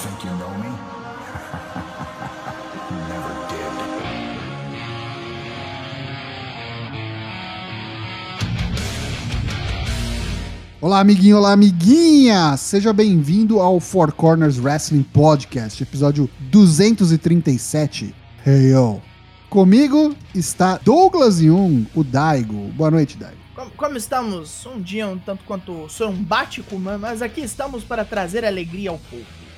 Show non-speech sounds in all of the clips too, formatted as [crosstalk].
think you know me? Never did. Olá, amiguinho, olá, amiguinha! Seja bem-vindo ao Four Corners Wrestling Podcast, episódio 237. Hey, yo! Comigo está Douglas Jung, o Daigo. Boa noite, Daigo. Como, como estamos? Um dia um tanto quanto sombático, mas aqui estamos para trazer alegria ao povo.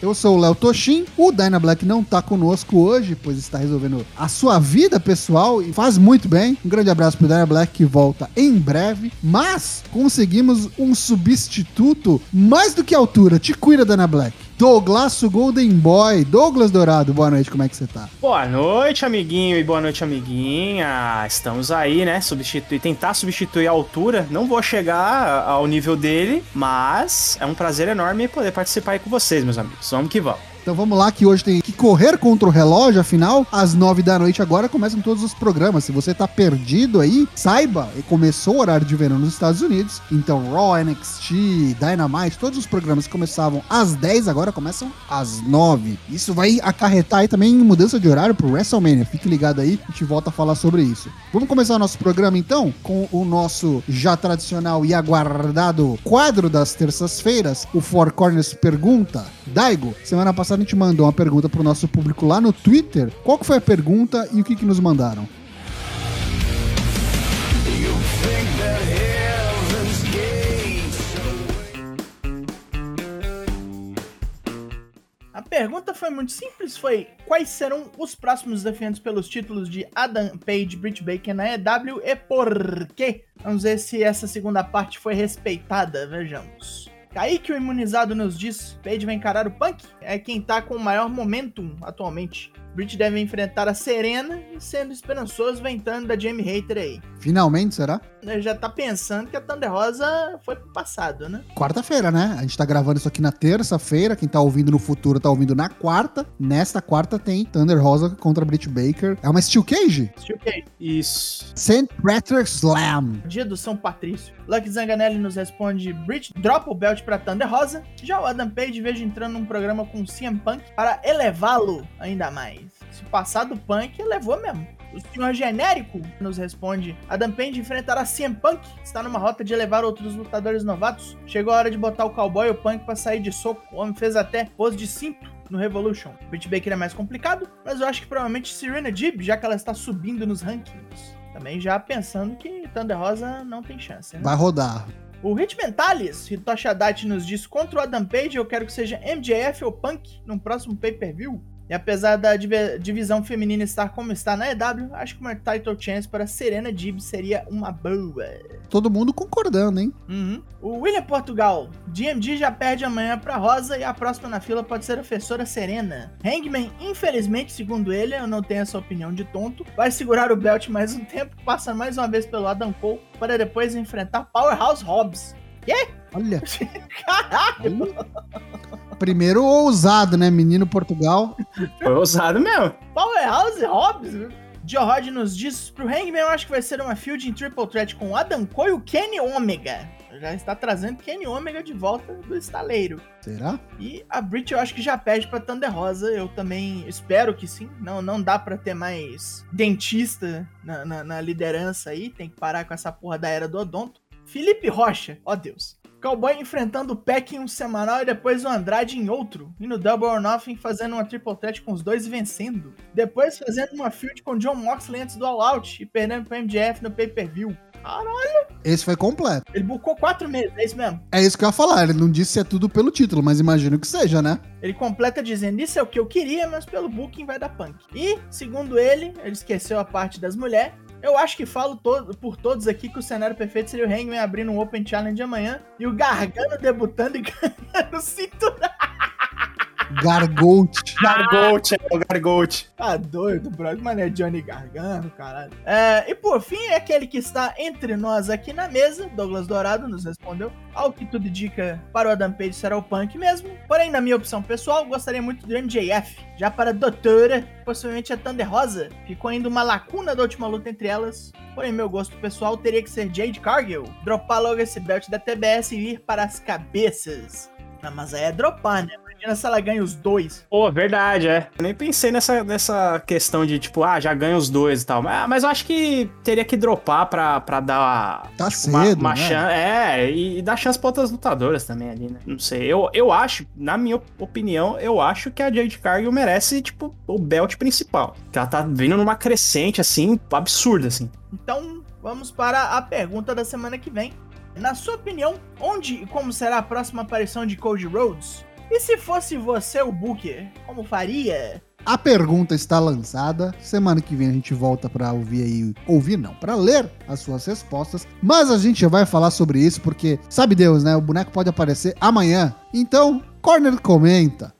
Eu sou o Léo Toshin. O Dyna Black não tá conosco hoje, pois está resolvendo a sua vida pessoal e faz muito bem. Um grande abraço pro Dyna Black que volta em breve. Mas conseguimos um substituto mais do que altura. Te cuida, Dyna Black. Douglas Golden Boy. Douglas Dourado, boa noite, como é que você tá? Boa noite, amiguinho, e boa noite, amiguinha. Estamos aí, né? Substituir, tentar substituir a altura. Não vou chegar ao nível dele, mas é um prazer enorme poder participar aí com vocês, meus amigos. Vamos que vamos. Então vamos lá que hoje tem que correr contra o relógio, afinal, às nove da noite agora começam todos os programas. Se você tá perdido aí, saiba, começou o horário de verão nos Estados Unidos, então Raw, NXT, Dynamite, todos os programas que começavam às 10 agora começam às 9. Isso vai acarretar aí também mudança de horário pro WrestleMania. Fique ligado aí, a gente volta a falar sobre isso. Vamos começar o nosso programa então com o nosso já tradicional e aguardado quadro das terças-feiras, o Four Corners Pergunta. Daigo, semana passada a gente mandou uma pergunta pro nosso público lá no Twitter. Qual que foi a pergunta e o que, que nos mandaram? A pergunta foi muito simples, foi quais serão os próximos desafiantes pelos títulos de Adam Page, Britt Baker na EW e por quê? Vamos ver se essa segunda parte foi respeitada, vejamos. Kaique, o imunizado, nos diz: Page vai encarar o Punk? É quem tá com o maior momentum atualmente. Britt deve enfrentar a Serena e, sendo esperançoso, vai entrando da Jamie Hater aí. Finalmente, será? Ele já tá pensando que a Thunder Rosa foi pro passado, né? Quarta-feira, né? A gente tá gravando isso aqui na terça-feira. Quem tá ouvindo no futuro tá ouvindo na quarta. Nesta quarta tem Thunder Rosa contra Britt Baker. É uma Steel Cage? Steel Cage. Isso. St. Patrick's Slam. Dia do São Patrício. Lucky Zanganelli nos responde: Bridge dropa o belt pra Thunder Rosa. Já o Adam Page vejo entrando num programa com CM Punk para elevá-lo ainda mais. Se passar do Punk, elevou mesmo. O senhor genérico nos responde: Adam Page enfrentará CM Punk. Está numa rota de elevar outros lutadores novatos. Chegou a hora de botar o cowboy e o Punk pra sair de soco. O homem fez até pose de cinto no Revolution. Britt Baker é mais complicado, mas eu acho que provavelmente Serena Deeb, já que ela está subindo nos rankings. Também já pensando que Thunder Rosa não tem chance, né? Vai rodar. O Rich Mentalis, Hitoshi Haddad nos diz contra o Adam Page, eu quero que seja MJF ou Punk num próximo pay-per-view. E apesar da div- divisão feminina estar como está na EW, acho que uma title chance para Serena Deeb seria uma boa. Todo mundo concordando, hein? Uhum. O William Portugal, DMD já perde amanhã pra Rosa e a próxima na fila pode ser a professora Serena. Hangman, infelizmente, segundo ele, eu não tenho essa opinião de tonto, vai segurar o belt mais um tempo, passando mais uma vez pelo Adam Cole, para depois enfrentar Powerhouse Hobbs. Quê? Olha. [laughs] Caralho! Primeiro ousado, né? Menino Portugal. Foi ousado mesmo. Powerhouse Hobbs? Joe Rod nos diz pro Hangman, eu acho que vai ser uma feud em Triple Threat com o Adam Cole e o Kenny Omega. Já está trazendo Kenny Omega de volta do estaleiro. Será? E a Brit eu acho que já perde pra Thunder Rosa. Eu também espero que sim. Não, não dá pra ter mais dentista na, na- na liderança aí. Tem que parar com essa porra da era do Odonto. Felipe Rocha, ó Deus. Cowboy enfrentando o Peck em um semanal e depois o Andrade em outro. E no Double or Nothing fazendo uma triple threat com os dois e vencendo. Depois fazendo uma feud com John Moxley antes do All Out e perdendo pro MJF no pay-per-view. Caralho, Esse foi completo. ele bucou quatro meses, é isso mesmo. É isso que eu ia falar. Ele não disse se é tudo pelo título, mas imagino que seja, né? Ele completa dizendo: Isso é o que eu queria, mas pelo booking vai dar punk. E, segundo ele, ele esqueceu a parte das mulheres. Eu acho que falo to- por todos aqui que o cenário perfeito seria o Hangman abrindo um Open Challenge amanhã e o Gargano debutando e [laughs] ganhando cintura. Gargolt. Gargote, é o Gargote. Tá doido, brother. Mano, é Johnny Gargano, caralho. É, e por fim, é aquele que está entre nós aqui na mesa, Douglas Dourado nos respondeu. Ao que tudo indica, para o Adam Page será o Punk mesmo. Porém, na minha opção pessoal, gostaria muito do MJF. Já para a Doutora, possivelmente a Thunder Rosa. Ficou ainda uma lacuna da última luta entre elas. Porém, meu gosto pessoal teria que ser Jade Cargill. Dropar logo esse belt da TBS e ir para as cabeças. Não, mas aí é dropar, né? Imagina se ela ganha os dois. Pô, verdade, é. Eu nem pensei nessa, nessa questão de, tipo, ah, já ganha os dois e tal. Mas, mas eu acho que teria que dropar pra, pra dar Tá tipo, uma, cedo, uma né? chance. É, e, e dar chance pra outras lutadoras também ali, né? Não sei. Eu, eu acho, na minha opinião, eu acho que a Jade Cargill merece, tipo, o belt principal. Que ela tá vindo numa crescente, assim, absurda, assim. Então, vamos para a pergunta da semana que vem. Na sua opinião, onde e como será a próxima aparição de Cody Rhodes? E se fosse você o Booker, como faria? A pergunta está lançada. Semana que vem a gente volta pra ouvir aí, ouvir não, pra ler as suas respostas. Mas a gente já vai falar sobre isso porque sabe Deus, né? O boneco pode aparecer amanhã. Então, Corner comenta.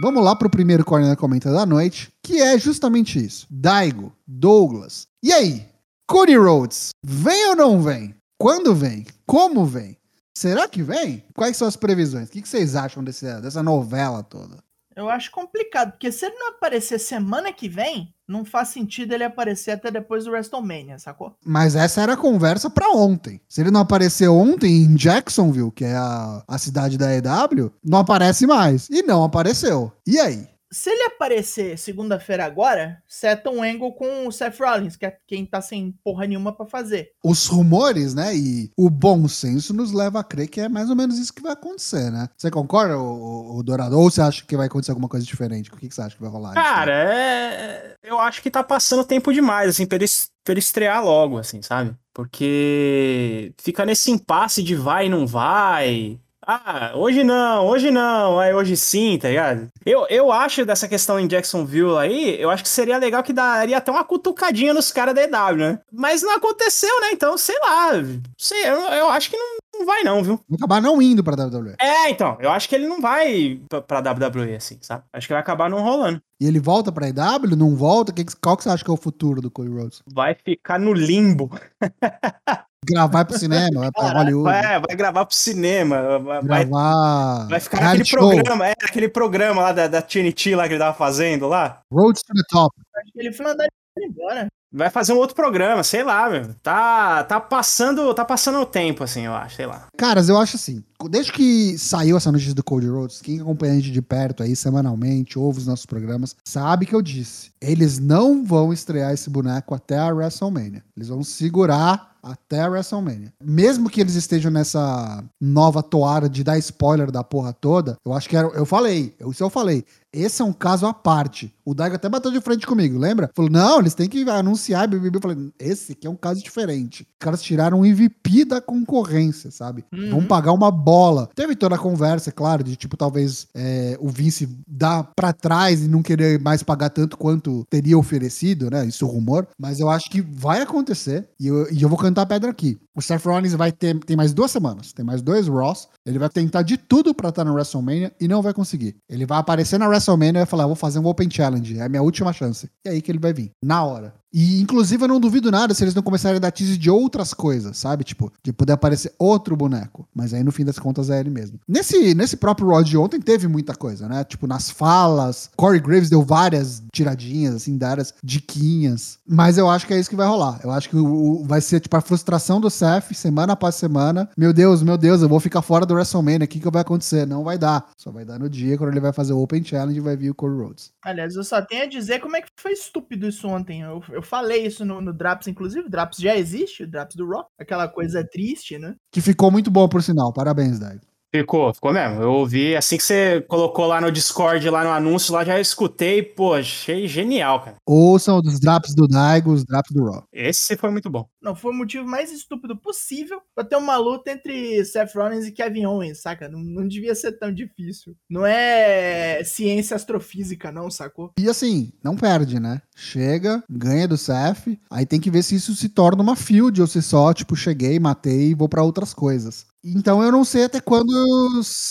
Vamos lá pro primeiro Corner comenta da noite, que é justamente isso. Daigo, Douglas. E aí? Cody Rhodes, vem ou não vem? Quando vem? Como vem? Será que vem? Quais são as previsões? O que vocês acham desse, dessa novela toda? Eu acho complicado, porque se ele não aparecer semana que vem, não faz sentido ele aparecer até depois do WrestleMania, sacou? Mas essa era a conversa pra ontem. Se ele não aparecer ontem em Jacksonville, que é a, a cidade da EW, não aparece mais. E não apareceu. E aí? Se ele aparecer segunda-feira agora, seta um angle com o Seth Rollins, que é quem tá sem porra nenhuma pra fazer. Os rumores, né? E o bom senso nos leva a crer que é mais ou menos isso que vai acontecer, né? Você concorda, o, Dourado? Ou você acha que vai acontecer alguma coisa diferente? O que, que você acha que vai rolar? Cara, é... eu acho que tá passando tempo demais, assim, pra ele, pra ele estrear logo, assim, sabe? Porque fica nesse impasse de vai e não vai. Ah, hoje não, hoje não, aí hoje sim, tá ligado? Eu, eu acho dessa questão em Jacksonville aí, eu acho que seria legal que daria até uma cutucadinha nos caras da EW, né? Mas não aconteceu, né? Então, sei lá. Sei, eu, eu acho que não, não vai não, viu? Vai acabar não indo pra WWE. É, então, eu acho que ele não vai pra, pra WWE, assim, sabe? Acho que vai acabar não rolando. E ele volta pra EW? Não volta? Que, qual que você acha que é o futuro do Cody Rhodes? Vai ficar no limbo. [laughs] Gravar pro cinema, vai pra Hollywood. É, vai gravar pro cinema. Vai, Gravar. vai ficar naquele programa, é, aquele programa lá da, da TNT lá que ele tava fazendo lá. Road to the Top. Acho que ele foi mandado embora. Vai fazer um outro programa, sei lá, meu. Tá, tá passando, tá passando o tempo, assim, eu acho, sei lá. Caras, eu acho assim, desde que saiu essa notícia do Cody Rhodes, quem acompanha a gente de perto aí semanalmente, ouve os nossos programas, sabe que eu disse, eles não vão estrear esse boneco até a WrestleMania. Eles vão segurar até a WrestleMania. Mesmo que eles estejam nessa nova toada de dar spoiler da porra toda, eu acho que era, eu falei, isso eu falei, esse é um caso à parte. O Daigo até bateu de frente comigo, lembra? Falou, não, eles têm que anunciar. Eu falei, esse aqui é um caso diferente. Os caras tiraram o MVP da concorrência, sabe? Uhum. Vão pagar uma bola. Teve toda a conversa, é claro, de tipo, talvez é, o Vince dar pra trás e não querer mais pagar tanto quanto teria oferecido, né? Isso é rumor. Mas eu acho que vai acontecer. E eu, e eu vou cantar a pedra aqui. O Seth Rollins vai ter tem mais duas semanas, tem mais dois Ross. Ele vai tentar de tudo pra estar no WrestleMania e não vai conseguir. Ele vai aparecer na WrestleMania e vai falar: vou fazer um Open Challenge, é a minha última chance. E é aí que ele vai vir, na hora. E, inclusive, eu não duvido nada se eles não começarem a dar tease de outras coisas, sabe? Tipo, de poder aparecer outro boneco. Mas aí, no fim das contas, é ele mesmo. Nesse, nesse próprio Raw de ontem, teve muita coisa, né? Tipo, nas falas, Corey Graves deu várias tiradinhas, assim, várias diquinhas. Mas eu acho que é isso que vai rolar. Eu acho que o, o- vai ser, tipo, a frustração do Seth, semana após semana. Meu Deus, meu Deus, eu vou ficar fora do WrestleMania, o que, que vai acontecer? Não vai dar. Só vai dar no dia, quando ele vai fazer o Open Challenge e vai vir o Corey Rhodes. Aliás, eu só tenho a dizer como é que foi estúpido isso ontem. Eu, eu falei isso no, no Draps, inclusive. O Draps já existe, o Draps do Rock. Aquela coisa triste, né? Que ficou muito bom, por sinal. Parabéns, Daigo. Ficou, ficou mesmo. Eu ouvi, assim que você colocou lá no Discord, lá no anúncio, lá já escutei, pô, achei genial, cara. Ouçam os drops do Daigo, os drops do Raw. Esse foi muito bom. Não, foi o motivo mais estúpido possível pra ter uma luta entre Seth Rollins e Kevin Owens, saca? Não, não devia ser tão difícil. Não é ciência astrofísica, não, sacou? E assim, não perde, né? Chega, ganha do Seth, aí tem que ver se isso se torna uma field ou se só, tipo, cheguei, matei e vou pra outras coisas. Então eu não sei até quando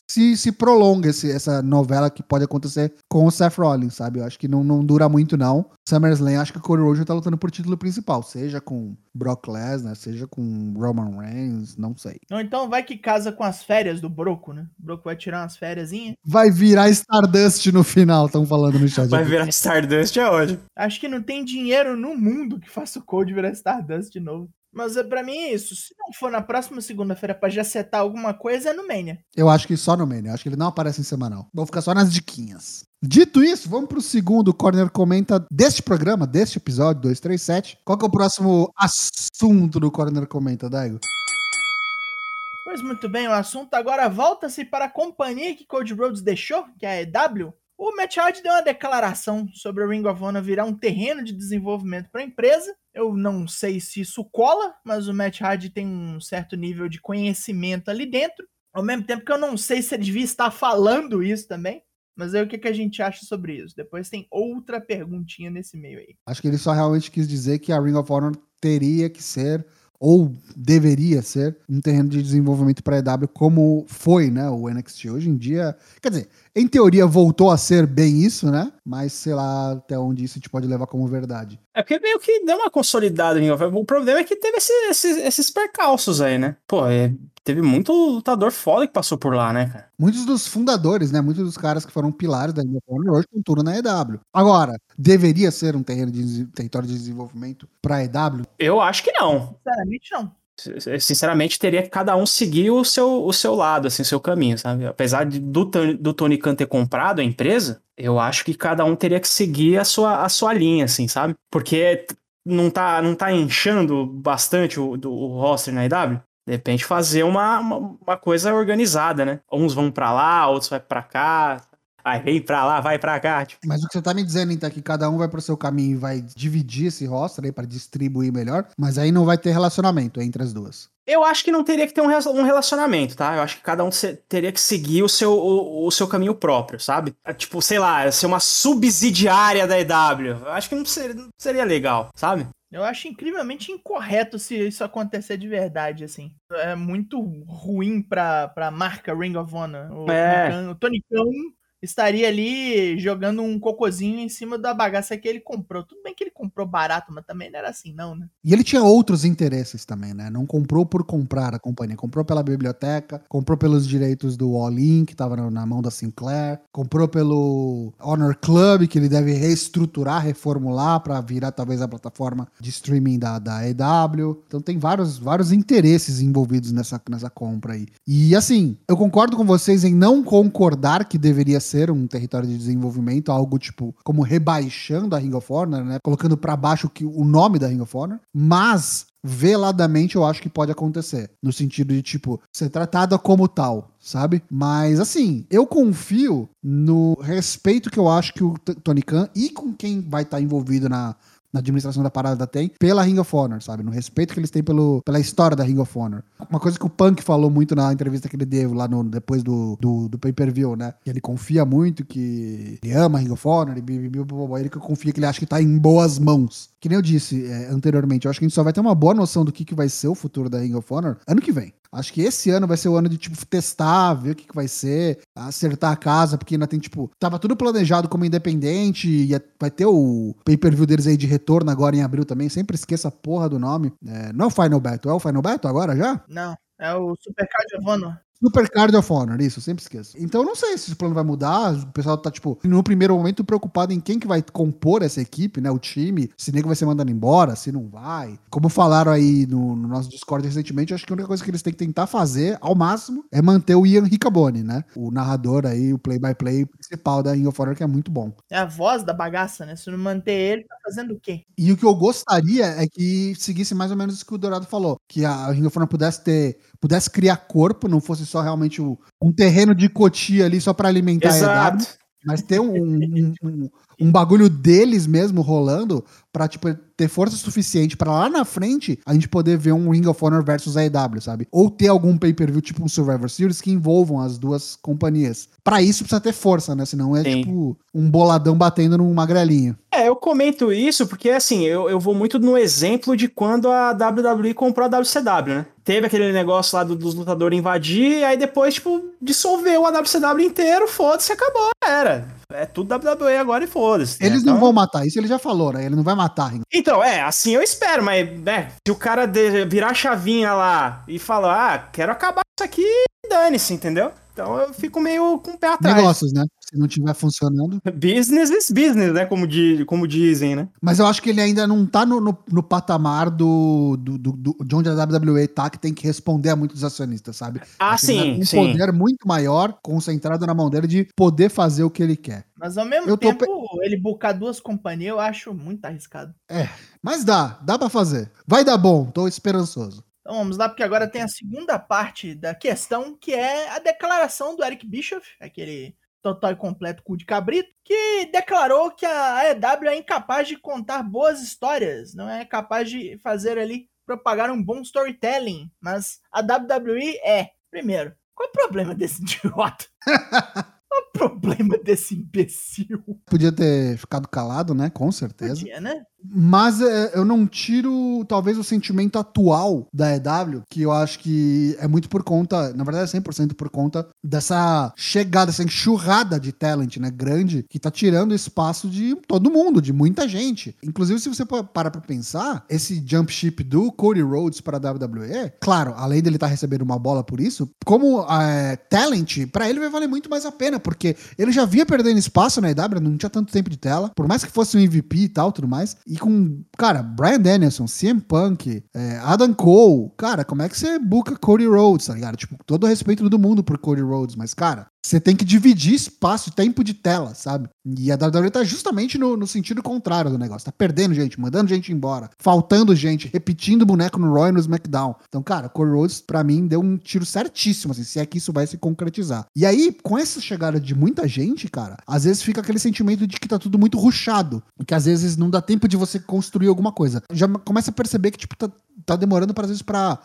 se, se prolonga esse- essa novela que pode acontecer com o Seth Rollins, sabe? Eu acho que não, não dura muito, não. SummerSlam, acho que o Cody Rhodes tá lutando por título principal, seja com Brock Lesnar, seja com Roman Reigns, não sei. Ou então vai que casa com as férias do Broco, né? O Broco vai tirar umas férias. Vai virar Stardust no final, estão falando no chat. Vai virar Stardust é hoje. Acho que não tem dinheiro no mundo que faça o Code virar Stardust de novo. Mas é, pra mim é isso. Se não for na próxima segunda-feira pra já setar alguma coisa, é no Mania. Eu acho que só no Mania. Eu acho que ele não aparece em semanal. Vou ficar só nas diquinhas. Dito isso, vamos pro segundo Corner Comenta deste programa, deste episódio 237. Qual que é o próximo assunto do Corner Comenta, Daigo? Pois muito bem, o assunto agora volta-se para a companhia que Code Rhodes deixou, que é a EW. O Matt Hardy deu uma declaração sobre o Ring of Honor virar um terreno de desenvolvimento para a empresa. Eu não sei se isso cola, mas o Matt Hardy tem um certo nível de conhecimento ali dentro. Ao mesmo tempo que eu não sei se ele devia estar falando isso também. Mas aí o que, que a gente acha sobre isso? Depois tem outra perguntinha nesse meio aí. Acho que ele só realmente quis dizer que a Ring of Honor teria que ser ou deveria ser um terreno de desenvolvimento para a EW como foi, né, o NXT. Hoje em dia, quer dizer, em teoria voltou a ser bem isso, né? Mas sei lá até onde isso a gente pode levar como verdade. É porque meio que deu uma consolidada. O problema é que teve esse, esses, esses percalços aí, né? Pô, é, teve muito lutador foda que passou por lá, né, cara? Muitos dos fundadores, né? Muitos dos caras que foram pilares da Honor hoje estão tudo na EW. Agora, deveria ser um terreno de território de desenvolvimento para a EW? Eu acho que não. Sinceramente, não sinceramente, teria que cada um seguir o seu, o seu lado, assim, o seu caminho, sabe? Apesar de, do, do Tony Khan ter comprado a empresa, eu acho que cada um teria que seguir a sua, a sua linha, assim, sabe? Porque não tá, não tá inchando bastante o, do, o roster na IW. De repente fazer uma, uma, uma coisa organizada, né? Uns vão para lá, outros vai para cá, Aí vem pra lá, vai pra cá. Tipo. Mas o que você tá me dizendo, então, é que cada um vai pro seu caminho e vai dividir esse roster aí pra distribuir melhor, mas aí não vai ter relacionamento entre as duas. Eu acho que não teria que ter um relacionamento, tá? Eu acho que cada um teria que seguir o seu, o, o seu caminho próprio, sabe? É, tipo, sei lá, ser uma subsidiária da EW. Eu acho que não seria, não seria legal, sabe? Eu acho incrivelmente incorreto se isso acontecer de verdade, assim. É muito ruim pra, pra marca Ring of Honor. O, é. o Tony Khan estaria ali jogando um cocozinho em cima da bagaça que ele comprou. Tudo bem que ele comprou barato, mas também não era assim, não, né? E ele tinha outros interesses também, né? Não comprou por comprar a companhia, comprou pela biblioteca, comprou pelos direitos do All-In, que estava na mão da Sinclair, comprou pelo Honor Club, que ele deve reestruturar, reformular para virar talvez a plataforma de streaming da, da EW. Então tem vários, vários interesses envolvidos nessa, nessa compra aí. E assim, eu concordo com vocês em não concordar que deveria ser ser um território de desenvolvimento, algo tipo como rebaixando a Ring of Honor, né? Colocando para baixo que, o nome da Ring of Honor, mas veladamente eu acho que pode acontecer. No sentido de, tipo, ser tratada como tal, sabe? Mas, assim, eu confio no respeito que eu acho que o Tony Khan e com quem vai estar tá envolvido na, na administração da parada tem, pela Ring of Honor, sabe? No respeito que eles têm pelo, pela história da Ring of Honor. Uma coisa que o Punk falou muito na entrevista que ele deu lá no, depois do, do, do pay-per-view, né? Que ele confia muito, que ele ama a Ring of Honor, e ele confia que ele acha que tá em boas mãos. Que nem eu disse é, anteriormente, eu acho que a gente só vai ter uma boa noção do que, que vai ser o futuro da Ring of Honor ano que vem. Acho que esse ano vai ser o ano de, tipo, testar, ver o que, que vai ser, acertar a casa, porque ainda tem, tipo, tava tudo planejado como independente, e vai ter o pay-per-view deles aí de retorno agora em abril também. Sempre esqueça a porra do nome. É, não é o Final Battle, é o Final Battle agora já? Não, é o Supercard Honor. Super Card of Honor, isso, sempre esqueço. Então não sei se esse plano vai mudar. O pessoal tá, tipo, no primeiro momento preocupado em quem que vai compor essa equipe, né? O time, se nego vai ser mandado embora, se não vai. Como falaram aí no, no nosso Discord recentemente, acho que a única coisa que eles têm que tentar fazer, ao máximo, é manter o Ian Riccaboni, né? O narrador aí, o play-by-play -play principal da Ring of Honor, que é muito bom. É a voz da bagaça, né? Se não manter ele, tá fazendo o quê? E o que eu gostaria é que seguisse mais ou menos o que o Dourado falou. Que a Ring of Honor pudesse ter, pudesse criar corpo, não fosse só realmente o, um terreno de cotia ali só para alimentar Exato. a EW, mas ter um, um, um, um, bagulho deles mesmo rolando pra, tipo, ter força suficiente para lá na frente a gente poder ver um Ring of Honor versus AEW, sabe? Ou ter algum pay-per-view tipo um Survivor Series que envolvam as duas companhias. Para isso precisa ter força, né? Senão é Sim. tipo um boladão batendo num magrelinho. É, eu comento isso porque assim, eu, eu vou muito no exemplo de quando a WWE comprou a WCW, né? Teve aquele negócio lá do, dos lutadores invadir, aí depois, tipo, dissolveu a WCW inteiro, foda-se, acabou, era. É tudo WWE agora e foda-se. Né? Eles então... não vão matar, isso ele já falou, né? Ele não vai matar. Então, é, assim eu espero, mas, né, se o cara de, virar a chavinha lá e falar, ah, quero acabar isso aqui, dane-se, entendeu? Então eu fico meio com o pé atrás. Negócios, né? Se não tiver funcionando. [laughs] Business is business, né? Como, di, como dizem, né? Mas eu acho que ele ainda não tá no, no, no patamar do, do, do, do- de onde a WWE tá, que tem que responder a muitos acionistas, sabe? Ah, ele sim, um sim. poder muito maior, concentrado na mão dele, de poder fazer o que ele quer. Mas ao mesmo Eu tempo, ele bucar duas companhias, eu acho muito arriscado. Mas dá, dá pra fazer. Vai dar bom, tô esperançoso. Então vamos lá, porque agora tem a segunda parte da questão, que é a declaração do Eric Bischoff, aquele total e completo cu de cabrito, que declarou que a AEW é incapaz de contar boas histórias, não é capaz de fazer ali propagar um bom storytelling, mas a WWE é. Primeiro, qual é o problema desse [laughs] idiota? O [laughs] problema desse imbecil? Podia ter ficado calado, né? Com certeza. Podia, né? Mas é, eu não tiro, talvez, o sentimento atual da EW, que eu acho que é muito por conta, na verdade é 100% por conta dessa chegada, essa enxurrada de talent, né, grande, que tá tirando espaço de todo mundo, de muita gente. Inclusive, se você parar pra pensar, esse jump ship do Cody Rhodes para a WWE, claro, além dele estar recebendo uma bola por isso, como é, talent, pra ele vai valer muito mais a pena, porque ele já vinha perdendo espaço na EW, não tinha tanto tempo de tela, por mais que fosse um MVP e tal, tudo mais. E com, cara, Brian Danielson, CM Punk, é, Adam Cole, cara, como é que você buca Cody Rhodes, tá ligado? Tipo, todo o respeito do mundo por Cody Rhodes, mas, cara, você tem que dividir espaço, tempo de tela, sabe? E a WWE tá justamente no, no sentido contrário do negócio. Tá perdendo gente, mandando gente embora, faltando gente, repetindo boneco no Roy e no SmackDown. Então, cara, Cody Rhodes, pra mim, deu um tiro certíssimo, assim, se é que isso vai se concretizar. E aí, com essa chegada de muita gente, cara, às vezes fica aquele sentimento de que tá tudo muito ruchado. E que às vezes não dá tempo de você construir alguma coisa. Já começa a perceber que, tipo, tá, tá demorando, pra, às vezes, pra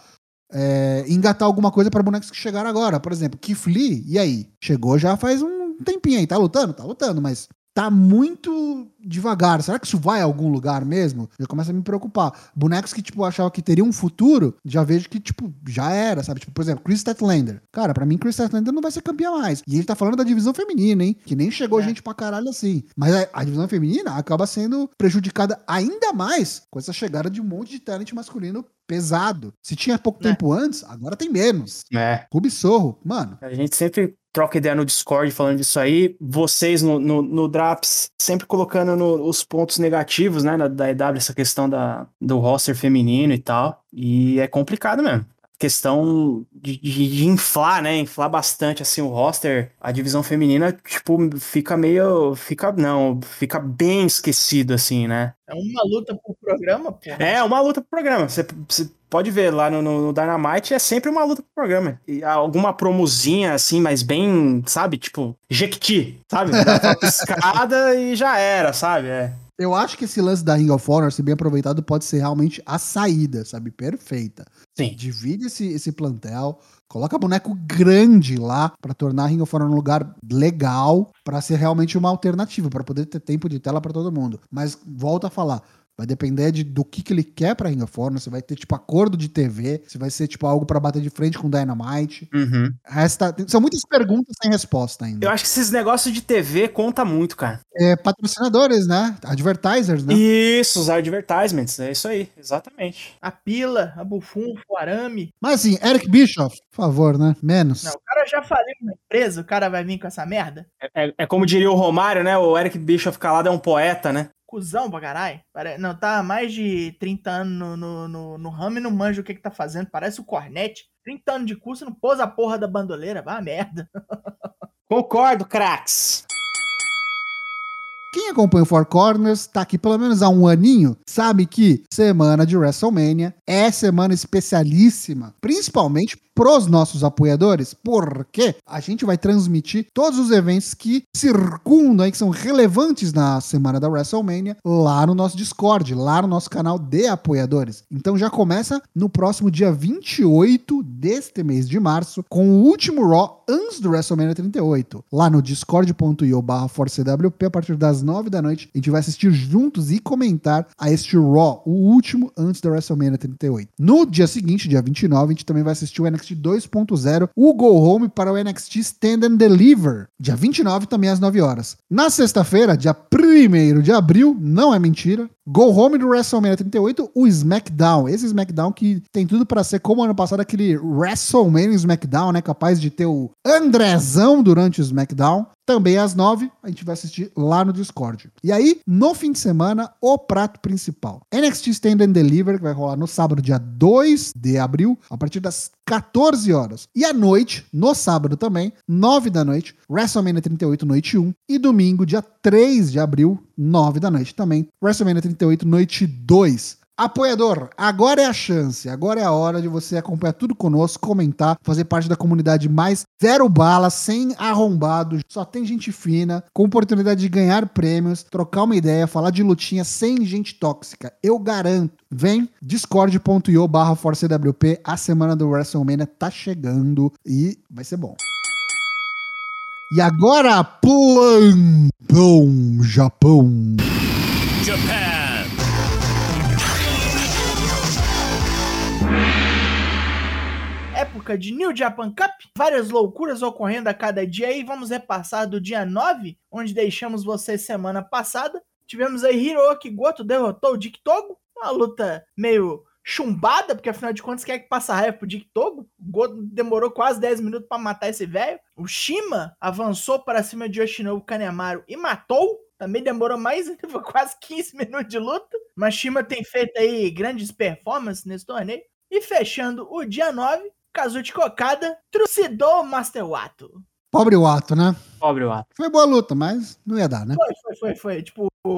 é, engatar alguma coisa pra bonecos que chegaram agora. Por exemplo, Lee, e aí? Chegou já faz um tempinho aí, tá lutando? Tá lutando, mas tá muito devagar. Será que isso vai a algum lugar mesmo? Já começa a me preocupar. Bonecos que, tipo, eu achava que teriam um futuro, já vejo que, tipo, já era, sabe? Tipo, por exemplo, Chris Statlander. Cara, pra mim, Chris Statlander não vai ser campeão mais. E ele tá falando da divisão feminina, hein? Que nem chegou É. gente pra caralho assim. Mas a, a divisão feminina acaba sendo prejudicada ainda mais com essa chegada de um monte de talent masculino pesado. Se tinha pouco É. tempo antes, agora tem menos. É. Rubi Sorro, mano, A gente sempre troca ideia no Discord falando disso aí. Vocês no, no, no Draps sempre colocando no- os pontos negativos, né, da, da EW, essa questão da, do roster feminino e tal. E é complicado mesmo. Questão de, de, de inflar, né? Inflar bastante assim o roster. A divisão feminina, tipo, fica meio. Fica. Não, fica bem esquecido, assim, né? É uma luta por programa, pô. É uma luta pro programa. Você, você pode ver lá no, no- Dynamite, é sempre uma luta pro programa. E alguma promozinha assim, mas bem, sabe? Tipo, Jequiti, sabe? Dá uma [laughs] piscada e já era, sabe? É. Eu acho que esse lance da Ring of Honor, se bem aproveitado, pode ser realmente a saída, sabe? Perfeita. Sim. Divide esse, esse plantel, coloca boneco grande lá pra tornar a Ring of Honor um lugar legal, pra ser realmente uma alternativa, pra poder ter tempo de tela pra todo mundo. Mas volta a falar. Vai depender de, do que, que ele quer pra Ring of Honor. Você vai ter, tipo, acordo de TV. Se vai ser, tipo, algo pra bater de frente com Dynamite. Uhum. Resta, tem- são muitas perguntas sem resposta ainda. Eu acho que esses negócios de TV conta muito, cara. É, patrocinadores, né? Advertisers, né? Isso, os advertisements, é isso aí, exatamente. A pila, a bufunfo, o arame. Mas assim, Eric Bischoff, por favor, né? Menos. Não, o cara já faliu uma empresa, o cara vai vir com essa merda? É, é- é como diria o Romário, né? O Eric Bischoff calado é um poeta, né? Cusão pra caralho. Não, tá há mais de 30 anos no, no, no, no ramo e não manja o que que tá fazendo. Parece o Cornette. 30 anos de curso, não pôs a porra da bandoleira. A merda. [laughs] Concordo, cracks. Quem acompanha o Four Corners, tá aqui pelo menos há um aninho, sabe que semana de WrestleMania é semana especialíssima, principalmente pros nossos apoiadores, porque a gente vai transmitir todos os eventos que circundam aí, que são relevantes na semana da WrestleMania, lá no nosso Discord, lá no nosso canal de apoiadores. Então já começa no próximo dia 28 deste mês de março, com o último Raw antes do WrestleMania 38. Lá no discord.io barra ForceWP, a partir das 9 da noite, a gente vai assistir juntos e comentar a este Raw, o último antes da WrestleMania 38. No dia seguinte, dia 29, a gente também vai assistir o NXT 2.0, o Go Home para o NXT Stand and Deliver, dia 29 também às 9 horas. Na sexta-feira, dia 1 de abril, não é mentira, Go Home do WrestleMania 38, o SmackDown. Esse SmackDown que tem tudo para ser como ano passado aquele WrestleMania SmackDown, né? Capaz de ter o Andrezão durante o SmackDown. Também às nove, a gente vai assistir lá no Discord. E aí, no fim de semana, o prato principal. NXT Stand and Deliver, que vai rolar no sábado, dia 2 de abril, a partir das 14 horas. E à noite, no sábado também, 9 da noite, WrestleMania 38, noite 1. E domingo, dia 3 de abril, 9 da noite também, WrestleMania 38, noite 2. Apoiador, agora é a chance, agora é a hora de você acompanhar tudo conosco, comentar, fazer parte da comunidade mais zero bala, sem arrombado, só tem gente fina, com oportunidade de ganhar prêmios, trocar uma ideia, falar de lutinha sem gente tóxica. Eu garanto. Vem discord.io barra ForceWP, a semana do WrestleMania tá chegando e vai ser bom. E agora, plantão Japão. Época de New Japan Cup, várias loucuras ocorrendo a cada dia e vamos repassar do dia 9, onde deixamos vocês semana passada. Tivemos aí Hiroki Goto derrotou o Dick Togo, uma luta meio chumbada, porque afinal de contas quem é que passa raiva pro Dick Togo? O Goto demorou quase 10 minutos para matar esse velho. O Shima avançou para cima de Yoshinobu Kanemaru e matou. Também demorou mais, [laughs] foi quase 15 minutos de luta. Mas Shima tem feito aí grandes performances nesse torneio. E fechando o dia 9, Kazuchi Kokada trucidou Master Wato. Pobre Wato, né? Pobre Wato. Foi boa luta, mas não ia dar, né? Foi, foi, foi, foi. Tipo, o,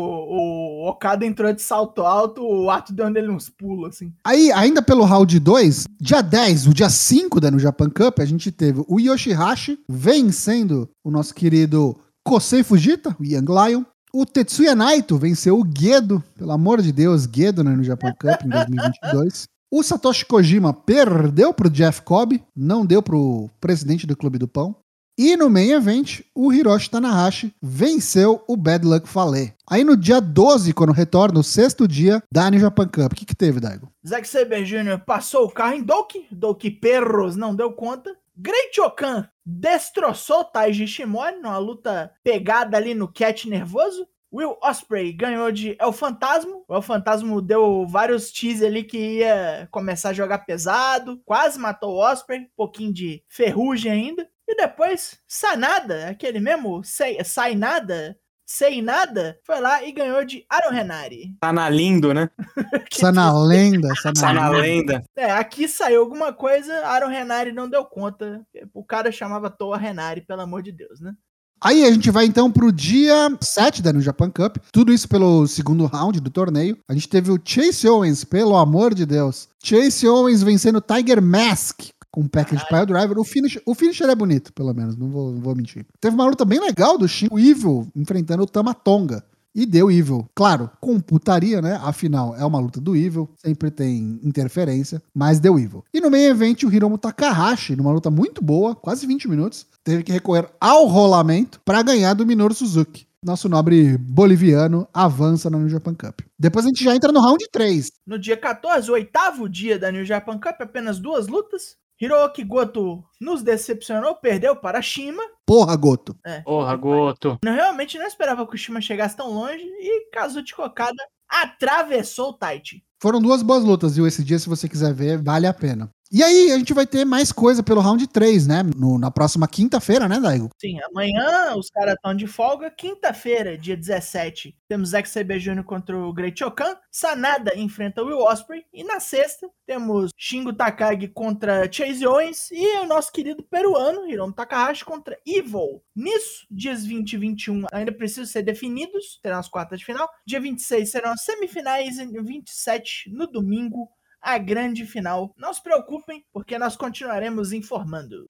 o Okada entrou de salto alto, o Wato deu nele uns pulos, assim. Aí, ainda pelo round 2, dia 10, o dia 5 da no Japan Cup, a gente teve o Yoshihashi vencendo o nosso querido Kosei Fujita, o Young Lion. O Tetsuya Naito venceu o Gedo, pelo amor de Deus, Gedo né, no Japan Cup em 2022. O Satoshi Kojima perdeu pro Jeff Cobb, não deu pro presidente do Clube do Pão. E no main event, o Hiroshi Tanahashi venceu o Bad Luck Fale. Aí no dia 12, quando retorna, o sexto dia da New Japan Cup, o que, que teve, Daigo? Zack Saber Jr. passou o carro em Doki, Doki Perros não deu conta. Great Okan destroçou Taiji Shimori numa luta pegada ali no catch nervoso. Will Osprey ganhou de El Fantasma. O El Fantasma deu vários teas ali que ia começar a jogar pesado. Quase matou o Osprey. Um pouquinho de ferrugem ainda. E depois, Sanada, aquele mesmo sei, sai nada, sei nada, foi lá e ganhou de Aaron Renari. Tá na lindo, né? [laughs] Sana lenda, Tá na lenda. É, aqui saiu alguma coisa, Aaron Renari não deu conta. O cara chamava Toa Renari, pelo amor de Deus, né? Aí a gente vai então pro dia 7 da New Japan Cup. Tudo isso pelo segundo round do torneio. A gente teve o Chase Owens, pelo amor de Deus. Chase Owens vencendo o Tiger Mask com o package Pile Driver. O, finish, o finisher é bonito, pelo menos, não vou, não vou mentir. Teve uma luta bem legal do Shin Evil enfrentando o Tamatonga. E deu Evil. Claro, com putaria, né? Afinal, é uma luta do Evil, sempre tem interferência, mas deu Evil. E no meio evento, o Hiromu Takahashi, numa luta muito boa, quase 20 minutos, teve que recorrer ao rolamento para ganhar do Minoru Suzuki. Nosso nobre boliviano avança na New Japan Cup. Depois a gente já entra no round 3. No dia 14, o oitavo dia da New Japan Cup, apenas duas lutas. Hiroki Goto nos decepcionou, perdeu para Shima. Porra, Goto. Porra, Goto. Eu realmente não esperava que o Shima chegasse tão longe e Kazuchi Kokada atravessou o Taichi. Foram duas boas lutas, viu? Esse dia, se você quiser ver, vale a pena. E aí, a gente vai ter mais coisa pelo round 3, né? No- na próxima quinta-feira, né, Daigo? Sim, amanhã os caras estão de folga. Quinta-feira, dia 17, temos Saber Jr. contra o Great Okan. Sanada enfrenta o Will Osprey. E na sexta, temos Shingo Takagi contra Chase Owens. E o nosso querido peruano, Hiromu Takahashi, contra Evil. Nisso, dias 20 e 21 ainda precisam ser definidos. Terão as quartas de final. Dia 26 serão as semifinais. E 27, no domingo, a grande final. Não se preocupem, porque nós continuaremos informando.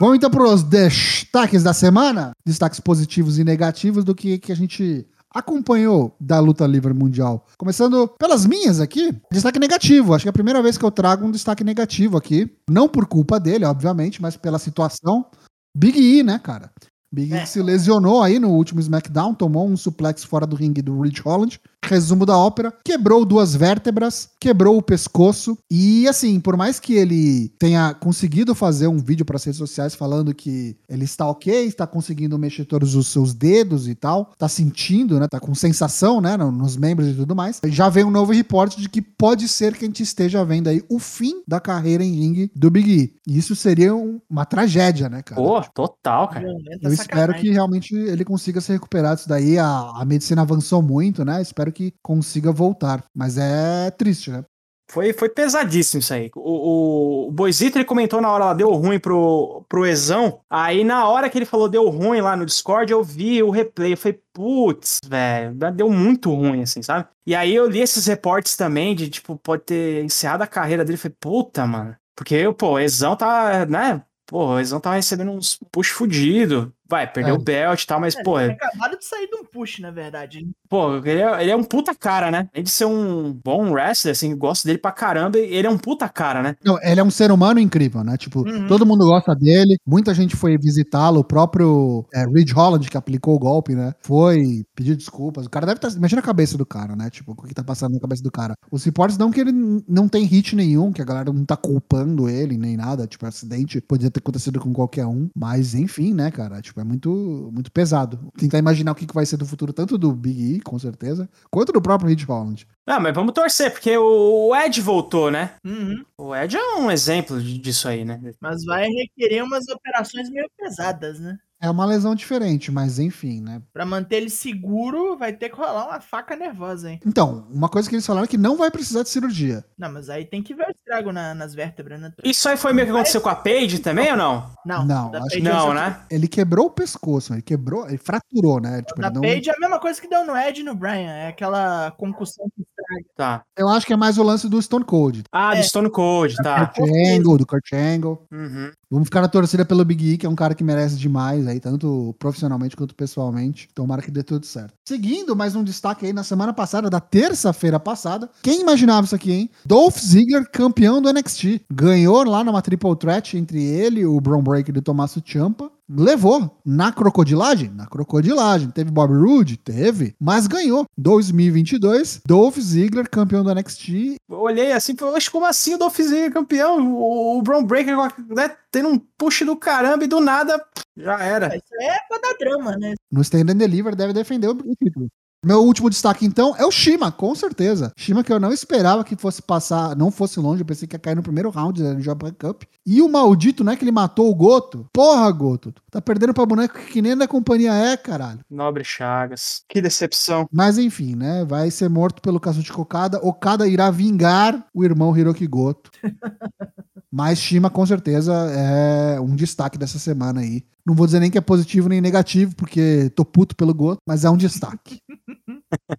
Vamos então para os destaques da semana, destaques positivos e negativos do que, que a gente acompanhou da luta livre mundial. Começando pelas minhas aqui, destaque negativo. Acho que é a primeira vez que eu trago um destaque negativo aqui. Não por culpa dele, obviamente, mas pela situação. Big E, né, cara? Big E É. se lesionou aí no último SmackDown, tomou um suplex fora do ringue do Rich Holland. Resumo da ópera: quebrou duas vértebras, quebrou o pescoço. E assim, por mais que ele tenha conseguido fazer um vídeo para as redes sociais falando que ele está ok, está conseguindo mexer todos os seus dedos e tal, tá sentindo, né? Tá com sensação, né? no- Nos membros e tudo mais. Já vem um novo reporte de que pode ser que a gente esteja vendo aí o fim da carreira em ringue do Big E. E isso seria um- uma tragédia, né, cara? Pô, total, cara. Violenta Eu espero que realmente ele consiga se recuperar disso daí. A, a medicina avançou muito, né? Espero que consiga voltar. Mas é triste, né? Foi, foi pesadíssimo isso aí. O, o, o comentou na hora lá, deu ruim pro, pro Ezão. Aí na hora que ele falou deu ruim lá no Discord, eu vi o replay. Eu falei, putz, velho, deu muito ruim, assim, sabe? E aí eu li esses reportes também de, tipo, pode ter encerrado a carreira dele. Eu falei, puta, mano. Porque, pô, o Ezão tá, né? Pô, o Ezão tava recebendo uns push fudido. Vai, perdeu É. o belt e tal, mas, É, pô, ele tinha acabado de sair de um push, na verdade. Pô, ele é, ele é um puta cara, né? Além de ser um bom wrestler, assim, gosto dele pra caramba, ele é um puta cara, né? Não, ele é um ser humano incrível, né? Tipo, Uhum. todo mundo gosta dele. Muita gente foi visitá-lo. O próprio é, Ridge Holland, que aplicou o golpe, né? Foi pedir desculpas. O cara deve estar. imagina a cabeça do cara, né? Tipo, o que tá passando na cabeça do cara. Os reportes dão que ele não tem hit nenhum, que a galera não tá culpando ele nem nada. Tipo, acidente podia ter acontecido com qualquer um. Mas, enfim, né, cara? Tipo, é muito, muito pesado. Tentar imaginar o que, vai ser do futuro, tanto do Big E, com certeza, quanto do próprio Ridge Holland. Ah, mas vamos torcer, porque o Ed voltou, né? Uhum. O Ed é um exemplo de- disso aí, né? Mas vai requerer umas operações meio pesadas, né? É uma lesão diferente, mas enfim, né? Pra manter ele seguro, vai ter que rolar uma faca nervosa, hein? Então, uma coisa que eles falaram é que não vai precisar de cirurgia. Não, mas aí tem que ver o estrago na- nas vértebras, né? Isso aí foi meio que aconteceu com a Paige também ou não? Não, Não, da acho que é Não, né? Ele quebrou o pescoço, ele quebrou, ele fraturou, né? Tipo, Da ele não- Paige é a mesma coisa que deu no Ed e no Brian. É aquela concussão que estraga. Tá. Eu acho que é mais o lance do Stone Cold. Ah, É. do Stone Cold, tá. Kurt Angle, do Kurt Angle. Uhum. Vamos ficar na torcida pelo Big E, que é um cara que merece demais aí, tanto profissionalmente quanto pessoalmente. Tomara que dê tudo certo. Seguindo, mais um destaque aí na semana passada, da terça-feira passada. Quem imaginava isso aqui, hein? Dolph Ziggler, campeão do NXT. Ganhou lá numa triple threat entre ele, o Braun Breaker e o Tommaso Ciampa. Levou na crocodilagem? Na crocodilagem. Teve Bob Roode? Teve. Mas ganhou. 2022, Dolph Ziggler, campeão do NXT. Olhei assim e falei, "Oxe, como assim o Dolph Ziggler campeão? O, o Braun Breaker né, tendo um push do caramba e do nada já era. Isso é pra dar drama, né? no Stand and Deliver deve defender o o título. Meu último destaque, então, é o Shima, com certeza. Shima que eu não esperava que fosse passar, não fosse longe, eu pensei que ia cair no primeiro round da Japan Cup. E o maldito, não é que ele matou o Goto? Porra, Goto, tu tá perdendo pra boneco que nem da companhia é, caralho. Nobre Chagas. Que decepção. Mas enfim, né, vai ser morto pelo caso de Okada. Okada irá vingar o irmão Hiroki Goto. [laughs] Mas Shima, com certeza, é um destaque dessa semana aí. Não vou dizer nem que é positivo nem negativo, porque tô puto pelo Goto, mas é um destaque. [laughs]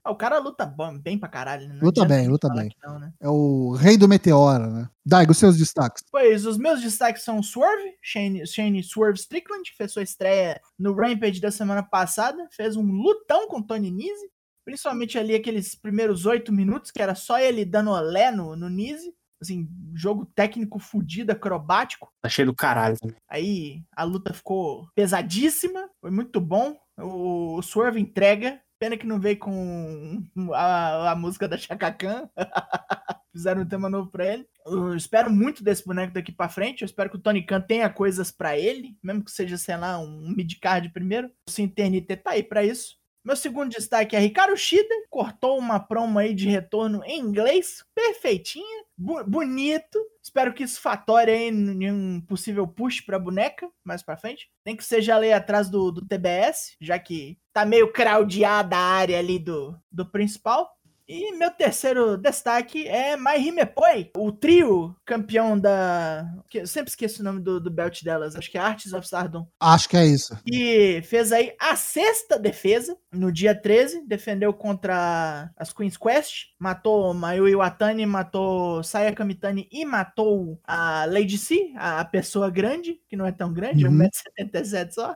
Ah, o cara luta bom, bem pra caralho. né? Luta bem, luta bem. Não, né? É o rei do meteoro, né? Daigo, seus destaques. Pois, os meus destaques são Swerve, Shane, Shane Swerve Strickland, que fez sua estreia no Rampage da semana passada, fez um lutão com Tony Nese, principalmente ali aqueles primeiros oito minutos, que era só ele dando olé no, no Nese, assim, jogo técnico fudido, acrobático, Tá cheio do caralho também. aí a luta ficou pesadíssima, foi muito bom, o, o Swerve entrega, pena que não veio com a, a música da Chaka Khan, [laughs] fizeram um tema novo pra ele. Eu espero muito desse boneco daqui pra frente. Eu espero que o Tony Khan tenha coisas pra ele, mesmo que seja, sei lá, um midcard primeiro. O Sinterniты tá aí pra isso. Meu segundo destaque é Ricardo Shida, cortou uma promo aí de retorno em inglês, perfeitinha, bu- bonito. Espero que isso fatore aí em um possível push pra boneca mais pra frente. Nem que seja ali atrás do, do TBS, já que tá meio craudiada a área ali do, do principal. E meu terceiro destaque é Mai Himepoi, o trio campeão da. Eu sempre esqueço o nome do, do belt delas, acho que é Arts of Stardom. Acho que é isso. E fez aí a sexta defesa no dia 13, defendeu contra as Queen's Quest, matou Mayu Iwatani, matou Saya Kamitani e matou a Lady C, a pessoa grande, que não é tão grande, Uhum. é 1,77m só.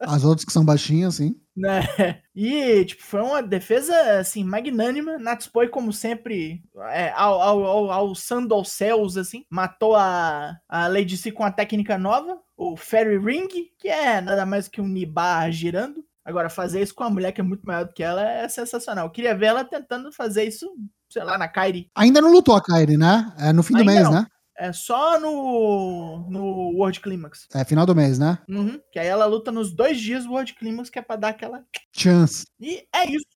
As outras que são baixinhas, sim. né? E, tipo, foi uma defesa, assim, magnânima. Natspoi, como sempre, é, ao, ao, alçando aos céus, assim, matou a, a Lady C com a técnica nova, o Fairy Ring, que é nada mais que um Nibar girando. Agora, fazer isso com uma mulher que é muito maior do que ela é sensacional. Eu queria ver ela tentando fazer isso, sei lá, na Kairi. Ainda não lutou a Kairi, né? É no fim do Ainda mês, não. né? É só no, no World Climax. É final do mês, né? Uhum, que aí ela luta nos dois dias do World Climax, que é pra dar aquela. Chance. E é isso.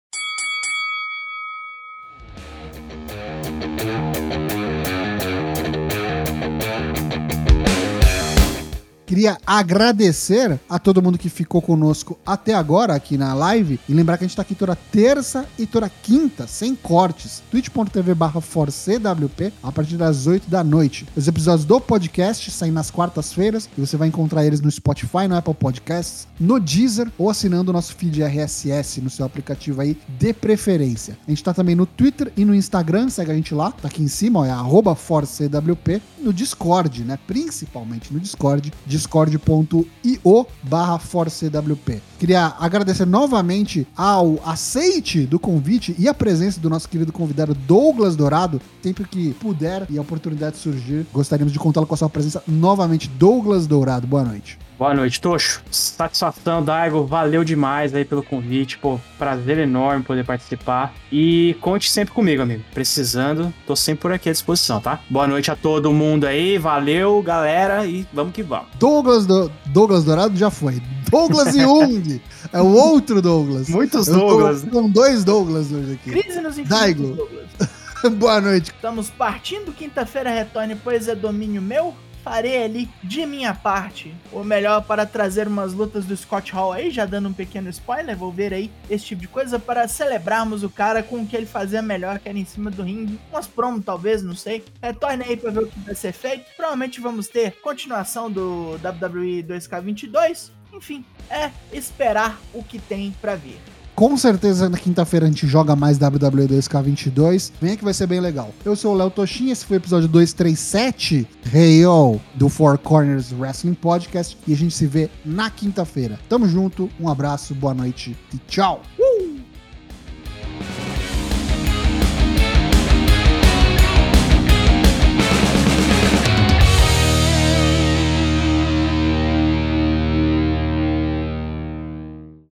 Queria agradecer a todo mundo que ficou conosco até agora aqui na live e lembrar que a gente tá aqui toda terça e toda quinta, sem cortes. twitch.tv barra forcewp a partir das 8 da noite. Os episódios do podcast saem nas quartas-feiras e você vai encontrar eles no Spotify, no Apple Podcasts, no Deezer ou assinando o nosso feed RSS no seu aplicativo aí de preferência. A gente tá também no Twitter e no Instagram, segue a gente lá, tá aqui em cima, ó, é arroba forcewp, no Discord, né? Principalmente no Discord, discord.io barra forcewp. Queria agradecer novamente ao aceite do convite e a presença do nosso querido convidado Douglas Dourado. Sempre que puder e a oportunidade surgir, gostaríamos de contá-lo com a sua presença novamente. Douglas Dourado, boa noite. Boa noite, Tocho. Satisfação, Daigo. Valeu demais aí pelo convite. Pô, prazer enorme poder participar. E conte sempre comigo, amigo. Precisando, tô sempre por aqui à disposição, tá? Boa noite a todo mundo aí. Valeu, galera. E vamos que vamos. Douglas, Do- Douglas Dourado já foi. Douglas [laughs] Jung é o outro Douglas. Muitos Eu tô Douglas. com dois Douglas hoje aqui. Crise nos Daigo. [laughs] boa noite. Estamos partindo. Quinta-feira retorne, pois é domínio meu. Farei ali de minha parte o melhor para trazer umas lutas do Scott Hall aí, já dando um pequeno spoiler. Vou ver aí esse tipo de coisa para celebrarmos o cara com o que ele fazia melhor, que era em cima do ringue. Umas promo, talvez, não sei. Retorne aí para ver o que vai ser feito. Provavelmente vamos ter continuação do WWE 2K22. Enfim, é esperar o que tem para vir. Com certeza na quinta-feira a gente joga mais WWE 2K22. Venha que vai ser bem legal. Eu sou o Léo Toshin, esse foi o episódio 237, Real, do Four Corners Wrestling Podcast. E a gente se vê na quinta-feira. Tamo junto, um abraço, boa noite e tchau! Uh!